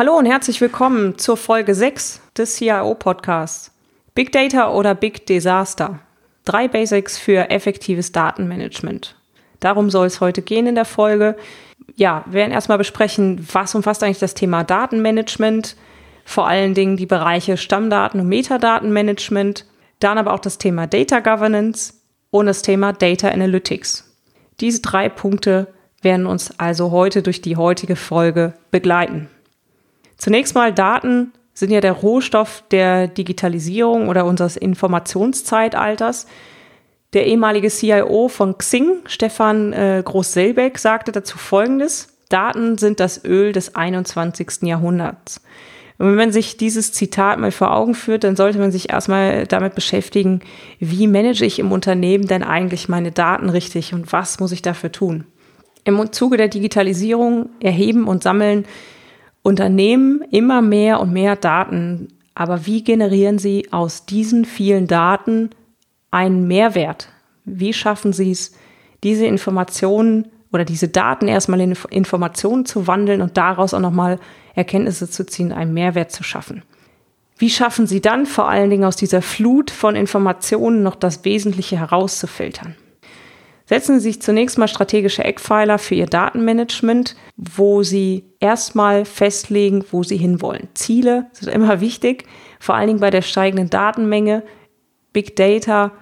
Hallo und herzlich willkommen zur Folge 6 des CIO Podcasts. Big Data oder Big Disaster. Drei Basics für effektives Datenmanagement. Darum soll es heute gehen in der Folge. Ja, wir werden erstmal besprechen, was umfasst eigentlich das Thema Datenmanagement, vor allen Dingen die Bereiche Stammdaten und Metadatenmanagement, dann aber auch das Thema Data Governance und das Thema Data Analytics. Diese drei Punkte werden uns also heute durch die heutige Folge begleiten. Zunächst mal Daten sind ja der Rohstoff der Digitalisierung oder unseres Informationszeitalters. Der ehemalige CIO von Xing, Stefan äh, Groß-Selbeck, sagte dazu Folgendes. Daten sind das Öl des 21. Jahrhunderts. Und wenn man sich dieses Zitat mal vor Augen führt, dann sollte man sich erstmal damit beschäftigen, wie manage ich im Unternehmen denn eigentlich meine Daten richtig und was muss ich dafür tun? Im Zuge der Digitalisierung erheben und sammeln Unternehmen immer mehr und mehr Daten. Aber wie generieren sie aus diesen vielen Daten einen Mehrwert? Wie schaffen sie es, diese Informationen oder diese Daten erstmal in Informationen zu wandeln und daraus auch nochmal Erkenntnisse zu ziehen, einen Mehrwert zu schaffen? Wie schaffen Sie dann vor allen Dingen aus dieser Flut von Informationen noch das Wesentliche herauszufiltern? Setzen Sie sich zunächst mal strategische Eckpfeiler für Ihr Datenmanagement, wo Sie erstmal festlegen, wo Sie hinwollen. Ziele sind immer wichtig, vor allen Dingen bei der steigenden Datenmenge. Big Data,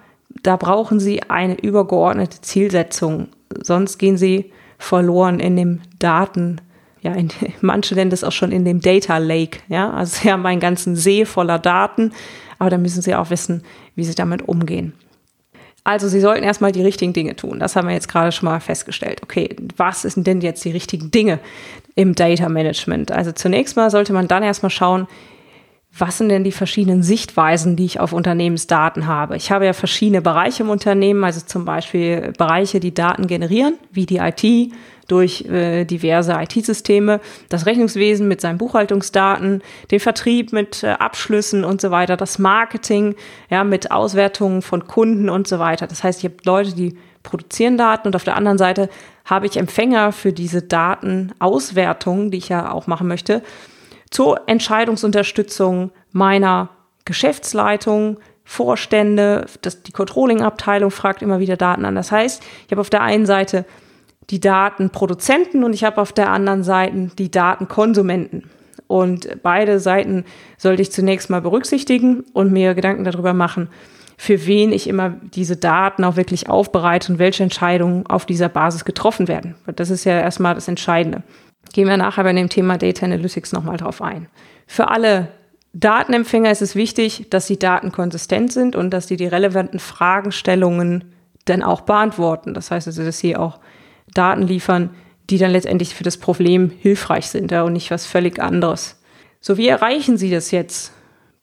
da brauchen Sie eine übergeordnete Zielsetzung. Sonst gehen Sie verloren in dem Daten. Ja, in, manche nennen das auch schon in dem Data Lake. Ja, also Sie haben einen ganzen See voller Daten, aber da müssen Sie auch wissen, wie Sie damit umgehen. Also Sie sollten erstmal die richtigen Dinge tun. Das haben wir jetzt gerade schon mal festgestellt. Okay, was sind denn jetzt die richtigen Dinge im Data Management? Also zunächst mal sollte man dann erstmal schauen, was sind denn die verschiedenen Sichtweisen, die ich auf Unternehmensdaten habe? Ich habe ja verschiedene Bereiche im Unternehmen, also zum Beispiel Bereiche, die Daten generieren, wie die IT, durch äh, diverse IT-Systeme, das Rechnungswesen mit seinen Buchhaltungsdaten, den Vertrieb mit äh, Abschlüssen und so weiter, das Marketing ja mit Auswertungen von Kunden und so weiter. Das heißt, ich habe Leute, die produzieren Daten und auf der anderen Seite habe ich Empfänger für diese Datenauswertung, die ich ja auch machen möchte, zur Entscheidungsunterstützung meiner Geschäftsleitung, Vorstände, das, die Controlling-Abteilung fragt immer wieder Daten an. Das heißt, ich habe auf der einen Seite die Datenproduzenten und ich habe auf der anderen Seite die Datenkonsumenten. Und beide Seiten sollte ich zunächst mal berücksichtigen und mir Gedanken darüber machen, für wen ich immer diese Daten auch wirklich aufbereite und welche Entscheidungen auf dieser Basis getroffen werden. Das ist ja erstmal das Entscheidende. Gehen wir nachher bei dem Thema Data Analytics nochmal drauf ein. Für alle Datenempfänger ist es wichtig, dass die Daten konsistent sind und dass die die relevanten Fragestellungen dann auch beantworten. Das heißt also, dass sie auch Daten liefern, die dann letztendlich für das Problem hilfreich sind ja, und nicht was völlig anderes. So, wie erreichen Sie das jetzt?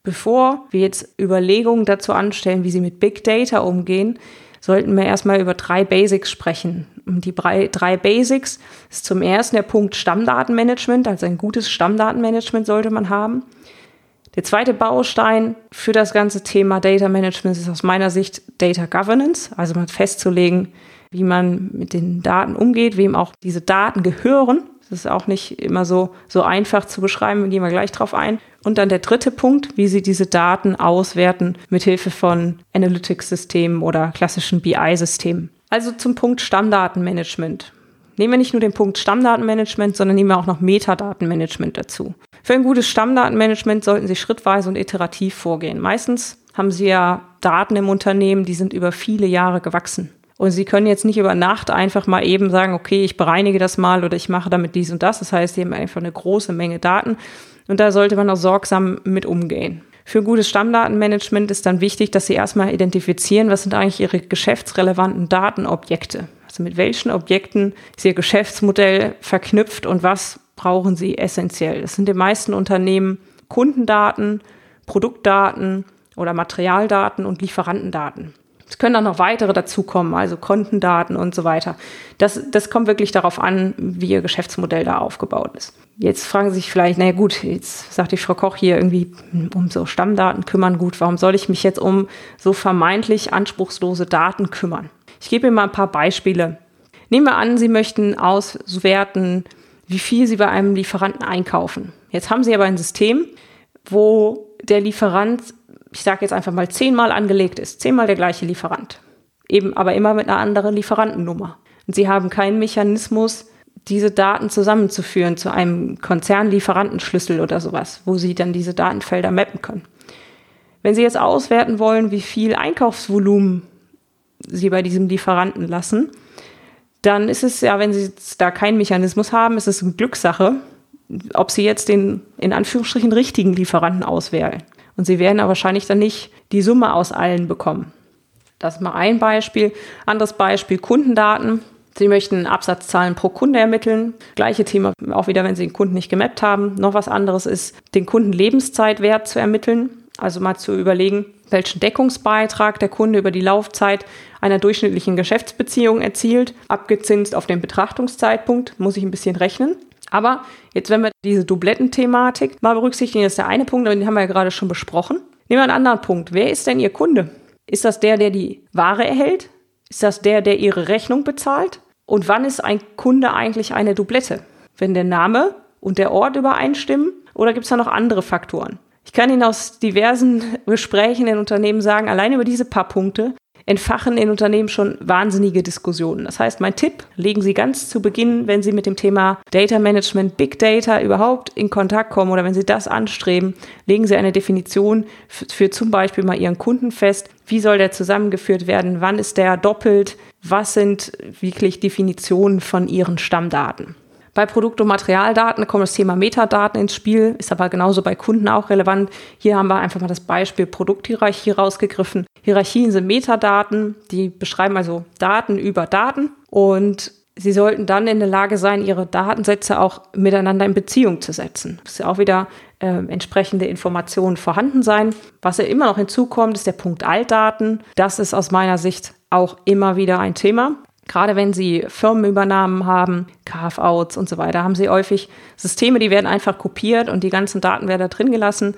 Bevor wir jetzt Überlegungen dazu anstellen, wie Sie mit Big Data umgehen, sollten wir erstmal über drei Basics sprechen. Die drei, Basics ist zum ersten der Punkt Stammdatenmanagement, also ein gutes Stammdatenmanagement sollte man haben. Der zweite Baustein für das ganze Thema Data Management ist aus meiner Sicht Data Governance, also mal festzulegen, wie man mit den Daten umgeht, wem auch diese Daten gehören. Das ist auch nicht immer so, so einfach zu beschreiben, gehen wir gleich drauf ein. Und dann der dritte Punkt, wie Sie diese Daten auswerten mit Hilfe von Analytics-Systemen oder klassischen BI-Systemen. Also zum Punkt Stammdatenmanagement. Nehmen wir nicht nur den Punkt Stammdatenmanagement, sondern nehmen wir auch noch Metadatenmanagement dazu. Für ein gutes Stammdatenmanagement sollten Sie schrittweise und iterativ vorgehen. Meistens haben Sie ja Daten im Unternehmen, die sind über viele Jahre gewachsen. Und Sie können jetzt nicht über Nacht einfach mal eben sagen, okay, ich bereinige das mal oder ich mache damit dies und das. Das heißt, Sie haben einfach eine große Menge Daten und da sollte man auch sorgsam mit umgehen. Für gutes Stammdatenmanagement ist dann wichtig, dass Sie erstmal identifizieren, was sind eigentlich Ihre geschäftsrelevanten Datenobjekte. Also mit welchen Objekten ist Ihr Geschäftsmodell verknüpft und was brauchen Sie essentiell? Das sind den meisten Unternehmen Kundendaten, Produktdaten oder Materialdaten und Lieferantendaten. Es können auch noch weitere dazukommen, also Kontendaten und so weiter. Das, das kommt wirklich darauf an, wie Ihr Geschäftsmodell da aufgebaut ist. Jetzt fragen Sie sich vielleicht, naja gut, jetzt sagt die Frau Koch hier irgendwie um so Stammdaten kümmern, gut, warum soll ich mich jetzt um so vermeintlich anspruchslose Daten kümmern? Ich gebe Ihnen mal ein paar Beispiele. Nehmen wir an, Sie möchten auswerten, wie viel Sie bei einem Lieferanten einkaufen. Jetzt haben Sie aber ein System, wo der Lieferant ich sage jetzt einfach mal zehnmal angelegt ist, zehnmal der gleiche Lieferant. Eben aber immer mit einer anderen Lieferantennummer. Und sie haben keinen Mechanismus, diese Daten zusammenzuführen zu einem Konzernlieferantenschlüssel oder sowas, wo sie dann diese Datenfelder mappen können. Wenn Sie jetzt auswerten wollen, wie viel Einkaufsvolumen Sie bei diesem Lieferanten lassen, dann ist es ja, wenn Sie da keinen Mechanismus haben, ist es eine Glückssache, ob Sie jetzt den in Anführungsstrichen richtigen Lieferanten auswählen. Und sie werden aber wahrscheinlich dann nicht die Summe aus allen bekommen. Das ist mal ein Beispiel. Anderes Beispiel, Kundendaten. Sie möchten Absatzzahlen pro Kunde ermitteln. Gleiche Thema auch wieder, wenn Sie den Kunden nicht gemappt haben. Noch was anderes ist, den Kunden Lebenszeitwert zu ermitteln. Also mal zu überlegen, welchen Deckungsbeitrag der Kunde über die Laufzeit einer durchschnittlichen Geschäftsbeziehung erzielt, abgezinst auf den Betrachtungszeitpunkt, muss ich ein bisschen rechnen. Aber jetzt, wenn wir diese Dubletten-Thematik mal berücksichtigen, das ist der eine Punkt, den haben wir ja gerade schon besprochen. Nehmen wir einen anderen Punkt. Wer ist denn Ihr Kunde? Ist das der, der die Ware erhält? Ist das der, der Ihre Rechnung bezahlt? Und wann ist ein Kunde eigentlich eine Dublette? Wenn der Name und der Ort übereinstimmen? Oder gibt es da noch andere Faktoren? Ich kann Ihnen aus diversen Gesprächen in Unternehmen sagen, allein über diese paar Punkte entfachen in Unternehmen schon wahnsinnige Diskussionen. Das heißt, mein Tipp, legen Sie ganz zu Beginn, wenn Sie mit dem Thema Data Management, Big Data überhaupt in Kontakt kommen oder wenn Sie das anstreben, legen Sie eine Definition für, zum Beispiel mal Ihren Kunden fest. Wie soll der zusammengeführt werden? Wann ist der doppelt? Was sind wirklich Definitionen von Ihren Stammdaten? Bei Produkt- und Materialdaten kommt das Thema Metadaten ins Spiel, ist aber genauso bei Kunden auch relevant. Hier haben wir einfach mal das Beispiel Produkthierarchie rausgegriffen. Hierarchien sind Metadaten, die beschreiben also Daten über Daten und Sie sollten dann in der Lage sein, Ihre Datensätze auch miteinander in Beziehung zu setzen. Es ist auch wieder äh, entsprechende Informationen vorhanden sein. Was ja immer noch hinzukommt, ist der Punkt Altdaten. Das ist aus meiner Sicht auch immer wieder ein Thema. Gerade wenn Sie Firmenübernahmen haben, Carve-outs und so weiter, haben Sie häufig Systeme, die werden einfach kopiert und die ganzen Daten werden da drin gelassen.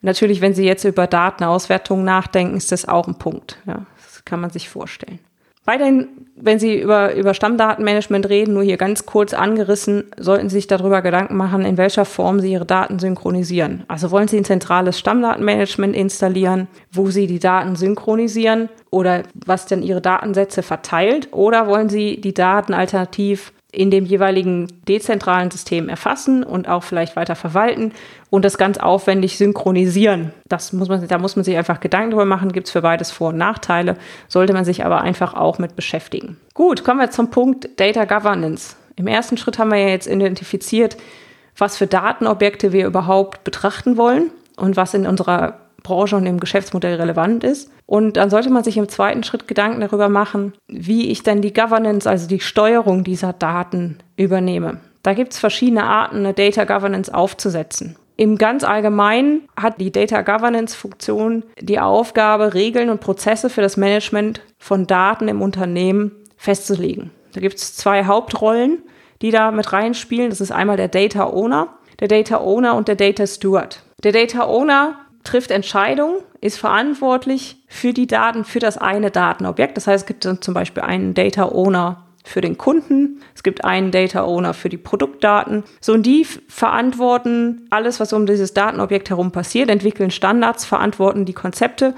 Natürlich, wenn Sie jetzt über Datenauswertung nachdenken, ist das auch ein Punkt. Ja, das kann man sich vorstellen. Weiterhin, wenn Sie über, über Stammdatenmanagement reden, nur hier ganz kurz angerissen, sollten Sie sich darüber Gedanken machen, in welcher Form Sie Ihre Daten synchronisieren. Also wollen Sie ein zentrales Stammdatenmanagement installieren, wo Sie die Daten synchronisieren oder was denn Ihre Datensätze verteilt oder wollen Sie die Daten alternativ in dem jeweiligen dezentralen System erfassen und auch vielleicht weiter verwalten und das ganz aufwendig synchronisieren. Das muss man, da muss man sich einfach Gedanken darüber machen, gibt es für beides Vor- und Nachteile, sollte man sich aber einfach auch mit beschäftigen. Gut, kommen wir zum Punkt Data Governance. Im ersten Schritt haben wir ja jetzt identifiziert, was für Datenobjekte wir überhaupt betrachten wollen und was in unserer Branche und im Geschäftsmodell relevant ist. Und dann sollte man sich im zweiten Schritt Gedanken darüber machen, wie ich denn die Governance, also die Steuerung dieser Daten übernehme. Da gibt es verschiedene Arten, eine Data Governance aufzusetzen. Im ganz Allgemeinen hat die Data Governance Funktion die Aufgabe, Regeln und Prozesse für das Management von Daten im Unternehmen festzulegen. Da gibt es zwei Hauptrollen, die da mit reinspielen. Das ist einmal der Data Owner, der Data Owner und der Data Steward. Der Data Owner trifft Entscheidungen, ist verantwortlich für die Daten, für das eine Datenobjekt. Das heißt, es gibt dann zum Beispiel einen Data Owner für den Kunden, es gibt einen Data Owner für die Produktdaten. So, und die verantworten alles, was um dieses Datenobjekt herum passiert, entwickeln Standards, verantworten die Konzepte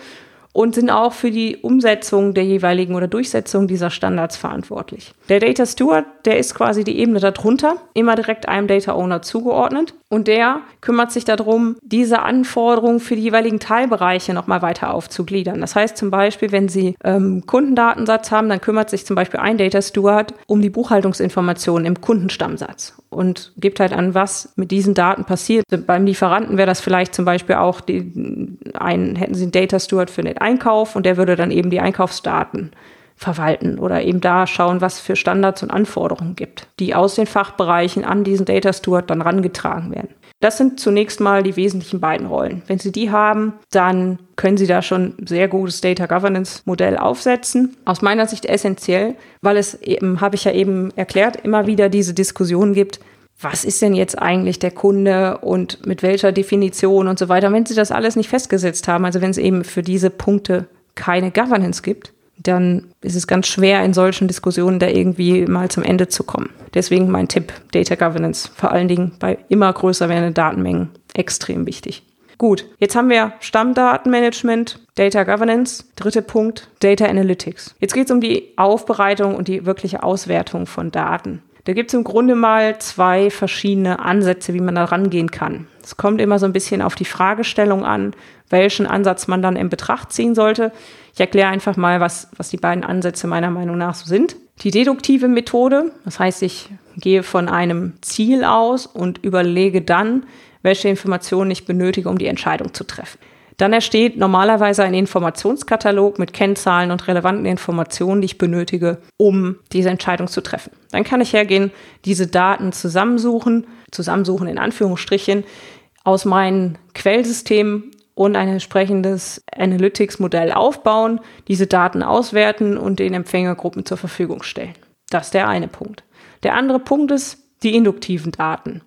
und sind auch für die Umsetzung der jeweiligen oder Durchsetzung dieser Standards verantwortlich. Der Data Steward, der ist quasi die Ebene darunter, immer direkt einem Data Owner zugeordnet und der kümmert sich darum, diese Anforderungen für die jeweiligen Teilbereiche nochmal weiter aufzugliedern. Das heißt zum Beispiel, wenn Sie ähm, Kundendatensatz haben, dann kümmert sich zum Beispiel ein Data Steward um die Buchhaltungsinformationen im Kundenstammsatz und gibt halt an, was mit diesen Daten passiert. Beim Lieferanten wäre das vielleicht zum Beispiel auch, die, ein, hätten Sie einen Data Steward für den Einkauf und der würde dann eben die Einkaufsdaten verwalten oder eben da schauen, was für Standards und Anforderungen gibt, die aus den Fachbereichen an diesen Data Steward dann rangetragen werden. Das sind zunächst mal die wesentlichen beiden Rollen. Wenn Sie die haben, dann können Sie da schon sehr gutes Data Governance Modell aufsetzen. Aus meiner Sicht essentiell, weil es eben, habe ich ja eben erklärt, immer wieder diese Diskussion gibt, was ist denn jetzt eigentlich der Kunde und mit welcher Definition und so weiter. Wenn Sie das alles nicht festgesetzt haben, also wenn es eben für diese Punkte keine Governance gibt, dann ist es ganz schwer, in solchen Diskussionen da irgendwie mal zum Ende zu kommen. Deswegen mein Tipp, Data Governance, vor allen Dingen bei immer größer werdenden Datenmengen, extrem wichtig. Gut, jetzt haben wir Stammdatenmanagement, Data Governance, dritter Punkt, Data Analytics. Jetzt geht es um die Aufbereitung und die wirkliche Auswertung von Daten. Da gibt es im Grunde mal zwei verschiedene Ansätze, wie man da rangehen kann. Es kommt immer so ein bisschen auf die Fragestellung an, welchen Ansatz man dann in Betracht ziehen sollte. Ich erkläre einfach mal, was, was die beiden Ansätze meiner Meinung nach so sind. Die deduktive Methode, das heißt, ich gehe von einem Ziel aus und überlege dann, welche Informationen ich benötige, um die Entscheidung zu treffen. Dann entsteht normalerweise ein Informationskatalog mit Kennzahlen und relevanten Informationen, die ich benötige, um diese Entscheidung zu treffen. Dann kann ich hergehen, diese Daten zusammensuchen, zusammensuchen in Anführungsstrichen, aus meinen Quellsystemen und ein entsprechendes Analytics-Modell aufbauen, diese Daten auswerten und den Empfängergruppen zur Verfügung stellen. Das ist der eine Punkt. Der andere Punkt ist die induktiven Daten.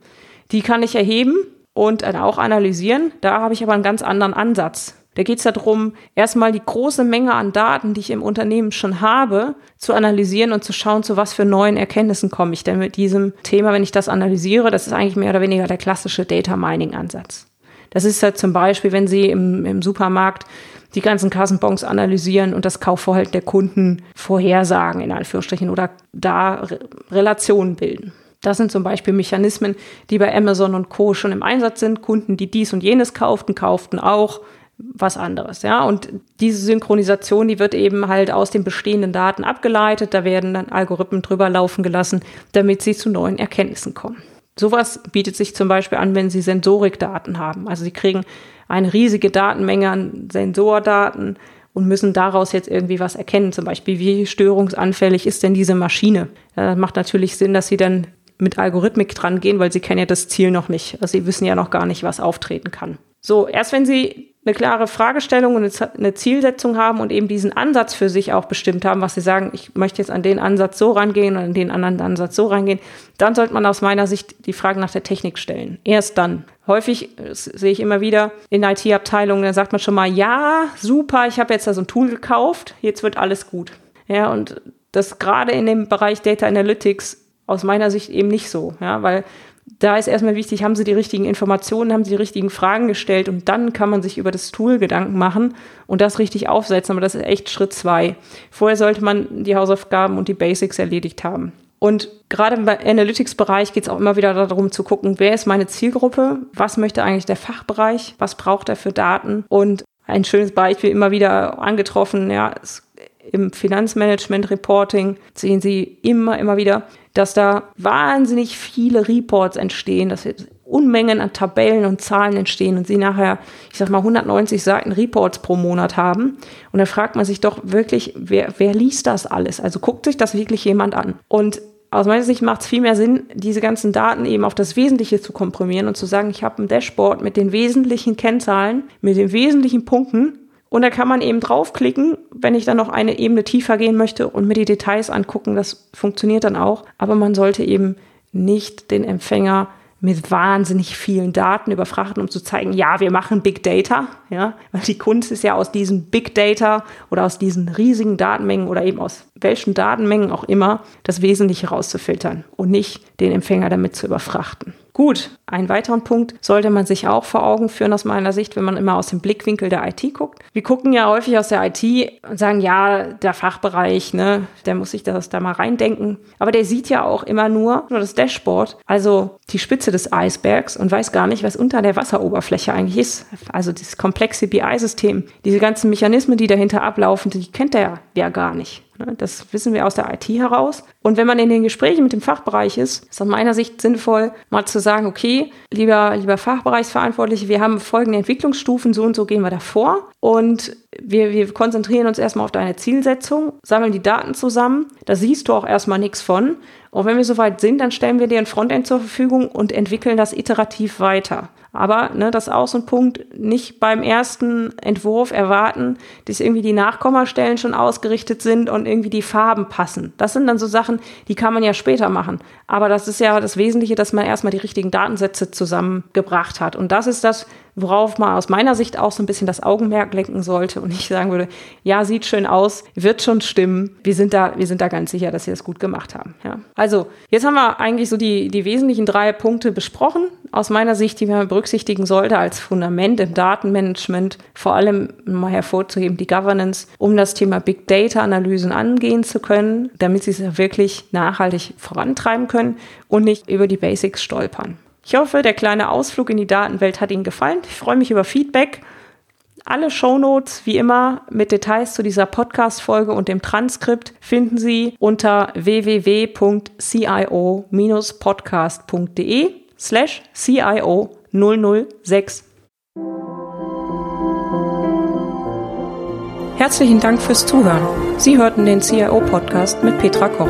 Die kann ich erheben und auch analysieren. Da habe ich aber einen ganz anderen Ansatz. Da geht es darum, erstmal die große Menge an Daten, die ich im Unternehmen schon habe, zu analysieren und zu schauen, zu was für neuen Erkenntnissen komme ich denn mit diesem Thema, wenn ich das analysiere. Das ist eigentlich mehr oder weniger der klassische Data Mining Ansatz. Das ist halt zum Beispiel, wenn Sie im, im Supermarkt die ganzen Kassenbons analysieren und das Kaufverhalten der Kunden vorhersagen, in Anführungsstrichen, oder da Relationen bilden. Das sind zum Beispiel Mechanismen, die bei Amazon und Co. schon im Einsatz sind. Kunden, die dies und jenes kauften, kauften auch was anderes, ja. Und diese Synchronisation, die wird eben halt aus den bestehenden Daten abgeleitet. Da werden dann Algorithmen drüber laufen gelassen, damit sie zu neuen Erkenntnissen kommen. Sowas bietet sich zum Beispiel an, wenn Sie Sensorikdaten haben. Also Sie kriegen eine riesige Datenmenge an Sensordaten und müssen daraus jetzt irgendwie was erkennen. Zum Beispiel, wie störungsanfällig ist denn diese Maschine? Das macht natürlich Sinn, dass Sie dann mit Algorithmik dran gehen, weil sie kennen ja das Ziel noch nicht. Also sie wissen ja noch gar nicht, was auftreten kann. So, erst wenn sie eine klare Fragestellung und eine Zielsetzung haben und eben diesen Ansatz für sich auch bestimmt haben, was sie sagen, ich möchte jetzt an den Ansatz so rangehen und an den anderen Ansatz so rangehen, dann sollte man aus meiner Sicht die Frage nach der Technik stellen. Erst dann. Häufig sehe ich immer wieder in IT-Abteilungen, da sagt man schon mal, ja, super, ich habe jetzt da so ein Tool gekauft, jetzt wird alles gut. Ja, und das gerade in dem Bereich Data Analytics aus meiner Sicht eben nicht so, ja, weil da ist erstmal wichtig, haben Sie die richtigen Informationen, haben Sie die richtigen Fragen gestellt und dann kann man sich über das Tool Gedanken machen und das richtig aufsetzen. Aber das ist echt Schritt zwei. Vorher sollte man die Hausaufgaben und die Basics erledigt haben. Und gerade im Analytics-Bereich geht es auch immer wieder darum zu gucken, wer ist meine Zielgruppe, was möchte eigentlich der Fachbereich, was braucht er für Daten und ein schönes Beispiel immer wieder angetroffen, ja, im Finanzmanagement Reporting sehen Sie immer, immer wieder, dass da wahnsinnig viele Reports entstehen, dass Unmengen an Tabellen und Zahlen entstehen und sie nachher, ich sag mal, 190 Seiten Reports pro Monat haben. Und dann fragt man sich doch wirklich, wer, wer liest das alles? Also guckt sich das wirklich jemand an? Und aus meiner Sicht macht es viel mehr Sinn, diese ganzen Daten eben auf das Wesentliche zu komprimieren und zu sagen, ich habe ein Dashboard mit den wesentlichen Kennzahlen, mit den wesentlichen Punkten und da kann man eben draufklicken, wenn ich dann noch eine Ebene tiefer gehen möchte und mir die Details angucken. Das funktioniert dann auch. Aber man sollte eben nicht den Empfänger mit wahnsinnig vielen Daten überfrachten, um zu zeigen, ja, wir machen Big Data, ja, weil die Kunst ist ja aus diesen Big Data oder aus diesen riesigen Datenmengen oder eben aus welchen Datenmengen auch immer das Wesentliche rauszufiltern und nicht den Empfänger damit zu überfrachten. Gut, einen weiteren Punkt sollte man sich auch vor Augen führen aus meiner Sicht, wenn man immer aus dem Blickwinkel der IT guckt. Wir gucken ja häufig aus der IT und sagen, ja, der Fachbereich, ne, der muss sich das da mal reindenken. Aber der sieht ja auch immer nur, nur das Dashboard, also die Spitze des Eisbergs und weiß gar nicht, was unter der Wasseroberfläche eigentlich ist. Also dieses komplexe BI-System, diese ganzen Mechanismen, die dahinter ablaufen, die kennt er ja gar nicht. Ne, das wissen wir aus der IT heraus. Und wenn man in den Gesprächen mit dem Fachbereich ist, ist aus meiner Sicht sinnvoll, mal zu sagen, okay, lieber, lieber Fachbereichsverantwortliche, wir haben folgende Entwicklungsstufen, so und so gehen wir davor. Und wir, wir konzentrieren uns erstmal auf deine Zielsetzung, sammeln die Daten zusammen. Da siehst du auch erstmal nichts von. Und wenn wir soweit sind, dann stellen wir dir ein Frontend zur Verfügung und entwickeln das iterativ weiter. Aber ne, das ist auch so ein Punkt, nicht beim ersten Entwurf erwarten, dass irgendwie die Nachkommastellen schon ausgerichtet sind und irgendwie die Farben passen. Das sind dann so Sachen, die kann man ja später machen. Aber das ist ja das Wesentliche, dass man erstmal die richtigen Datensätze zusammengebracht hat. Und das ist das, worauf man aus meiner Sicht auch so ein bisschen das Augenmerk lenken sollte und nicht sagen würde, ja, sieht schön aus, wird schon stimmen. Wir sind da, wir sind da ganz sicher, dass sie das gut gemacht haben. Ja. Also, jetzt haben wir eigentlich so die, die wesentlichen drei Punkte besprochen. Aus meiner Sicht, die man berücksichtigen sollte als Fundament im Datenmanagement, vor allem mal hervorzuheben, die Governance, um das Thema Big Data Analysen angehen zu können, damit sie es wirklich nachhaltig vorantreiben können und nicht über die Basics stolpern. Ich hoffe, der kleine Ausflug in die Datenwelt hat Ihnen gefallen. Ich freue mich über Feedback. Alle Shownotes, wie immer, mit Details zu dieser Podcast-Folge und dem Transkript finden Sie unter www.cio-podcast.de slash CIO 006. Herzlichen Dank fürs Zuhören. Sie hörten den CIO-Podcast mit Petra Koch.